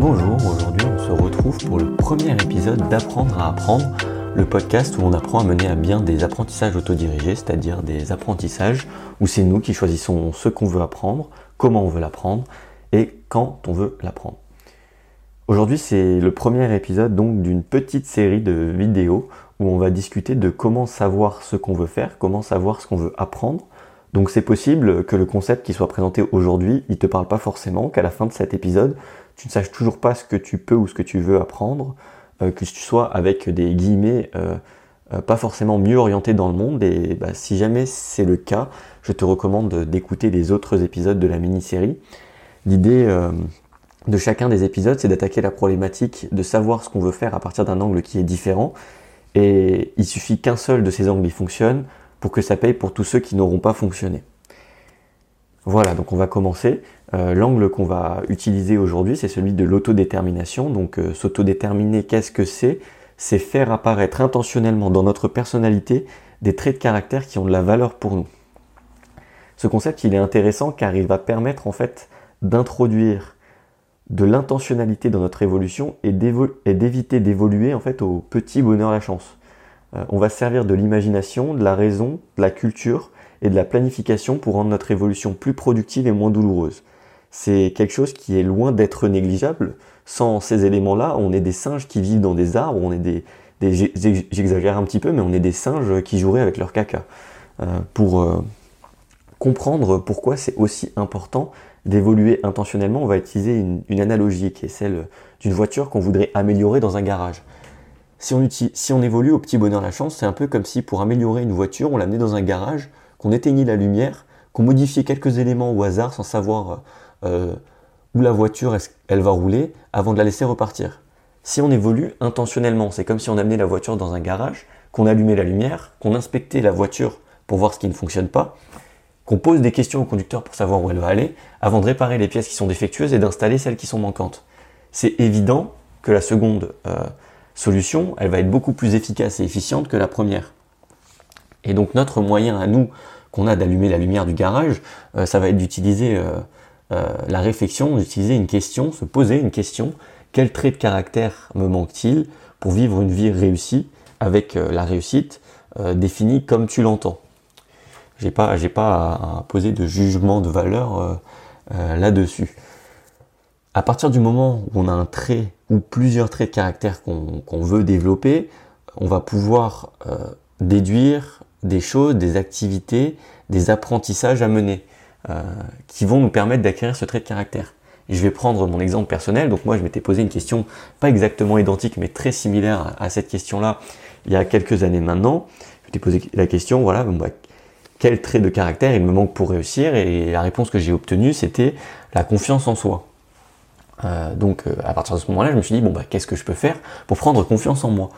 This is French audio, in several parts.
Bonjour, aujourd'hui on se retrouve pour le premier épisode d'Apprendre à apprendre, le podcast où on apprend à mener à bien des apprentissages autodirigés, c'est-à-dire des apprentissages où c'est nous qui choisissons ce qu'on veut apprendre, comment on veut l'apprendre et quand on veut l'apprendre. Aujourd'hui c'est le premier épisode donc d'une petite série de vidéos où on va discuter de comment savoir ce qu'on veut faire, comment savoir ce qu'on veut apprendre. Donc c'est possible que le concept qui soit présenté aujourd'hui, il te parle pas forcément, qu'à la fin de cet épisode, tu ne saches toujours pas ce que tu peux ou ce que tu veux apprendre, euh, que tu sois avec des guillemets euh, euh, pas forcément mieux orienté dans le monde. Et bah, si jamais c'est le cas, je te recommande d'écouter les autres épisodes de la mini-série. L'idée de chacun des épisodes, c'est d'attaquer la problématique, de savoir ce qu'on veut faire à partir d'un angle qui est différent. Et il suffit qu'un seul de ces angles y fonctionne pour que ça paye pour tous ceux qui n'auront pas fonctionné. Voilà, donc on va commencer. Euh, l'angle qu'on va utiliser aujourd'hui, c'est celui de l'autodétermination. Donc euh, s'autodéterminer, qu'est-ce que c'est? C'est faire apparaître intentionnellement dans notre personnalité des traits de caractère qui ont de la valeur pour nous. Ce concept, il est intéressant car il va permettre en fait d'introduire de l'intentionnalité dans notre évolution et d'éviter d'évoluer en fait au petit bonheur la chance. Euh, on va servir de l'imagination, de la raison, de la culture et de la planification pour rendre notre évolution plus productive et moins douloureuse. C'est quelque chose qui est loin d'être négligeable. Sans ces éléments-là, on est des singes qui vivent dans des arbres, on est des, j'exagère un petit peu, mais on est des singes qui joueraient avec leur caca. Euh, pour euh, comprendre pourquoi c'est aussi important d'évoluer intentionnellement, on va utiliser une, une analogie qui est celle d'une voiture qu'on voudrait améliorer dans un garage. Si on, évolue au petit bonheur la chance, c'est un peu comme si pour améliorer une voiture, on l'amenait dans un garage qu'on éteignit la lumière, qu'on modifiait quelques éléments au hasard sans savoir euh, où la voiture elle va rouler avant de la laisser repartir. Si on évolue intentionnellement, c'est comme si on amenait la voiture dans un garage, qu'on allumait la lumière, qu'on inspectait la voiture pour voir ce qui ne fonctionne pas, qu'on pose des questions au conducteur pour savoir où elle va aller, avant de réparer les pièces qui sont défectueuses et d'installer celles qui sont manquantes. C'est évident que la seconde euh, solution, elle va être beaucoup plus efficace et efficiente que la première. Et donc notre moyen à nous qu'on a d'allumer la lumière du garage, euh, ça va être d'utiliser euh, euh, la réflexion, d'utiliser une question, se poser une question. Quel trait de caractère me manque-t-il pour vivre une vie réussie avec la réussite définie comme tu l'entends? J'ai pas, pas à, poser de jugement de valeur là-dessus. À partir du moment où on a un trait ou plusieurs traits de caractère qu'on veut développer, on va pouvoir déduire des choses, des activités, des apprentissages à mener euh, qui vont nous permettre d'acquérir ce trait de caractère. Je vais prendre mon exemple personnel. Donc moi, je m'étais posé une question pas exactement identique, mais très similaire à, cette question-là il y a quelques années maintenant. Je m'étais posé la question, voilà, bah, quel trait de caractère il me manque pour réussir? Et la réponse que j'ai obtenue, c'était la confiance en soi. Euh, donc euh, à partir de ce moment-là, je me suis dit, bon, bah, qu'est-ce que je peux faire pour prendre confiance en moi?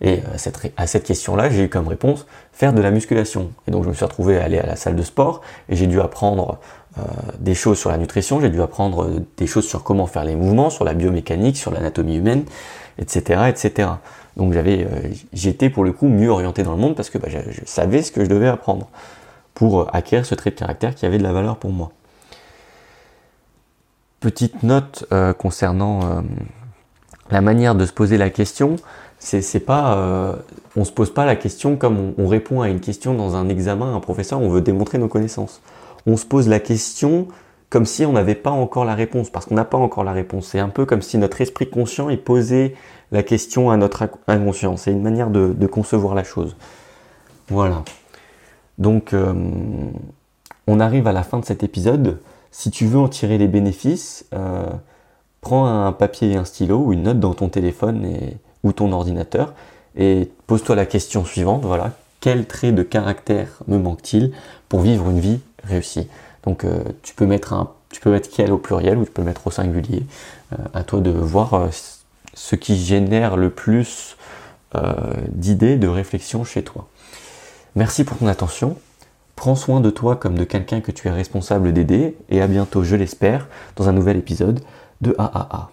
Et euh, à cette question-là, j'ai eu comme réponse faire de la musculation. Et donc je me suis retrouvé à aller à la salle de sport et j'ai dû apprendre des choses sur la nutrition, j'ai dû apprendre des choses sur comment faire les mouvements, sur la biomécanique, sur l'anatomie humaine, etc., etc. Donc j'avais, j'étais pour le coup mieux orienté dans le monde parce que bah, je, savais ce que je devais apprendre pour acquérir ce trait de caractère qui avait de la valeur pour moi. Petite note concernant la manière de se poser la question. C'est pas euh, on se pose pas la question comme on, répond à une question dans un examen un professeur on veut démontrer nos connaissances. On se pose la question comme si on n'avait pas encore la réponse parce qu'on n'a pas encore la réponse. C'est un peu comme si notre esprit conscient est posé la question à notre inconscient. C'est une manière de, concevoir la chose. Voilà. Donc euh, on arrive à la fin de cet épisode si tu veux en tirer les bénéfices euh, prends un papier et un stylo ou une note dans ton téléphone ou ton ordinateur et pose-toi la question suivante, voilà, quel trait de caractère me manque-t-il pour vivre une vie réussie? Donc euh, tu peux mettre un tu peux mettre quel au pluriel ou tu peux le mettre au singulier. Euh, à toi de voir euh, ce qui génère le plus d'idées, de réflexion chez toi. Merci pour ton attention. Prends soin de toi comme de quelqu'un que tu es responsable d'aider et à bientôt, je l'espère, dans un nouvel épisode de AAA.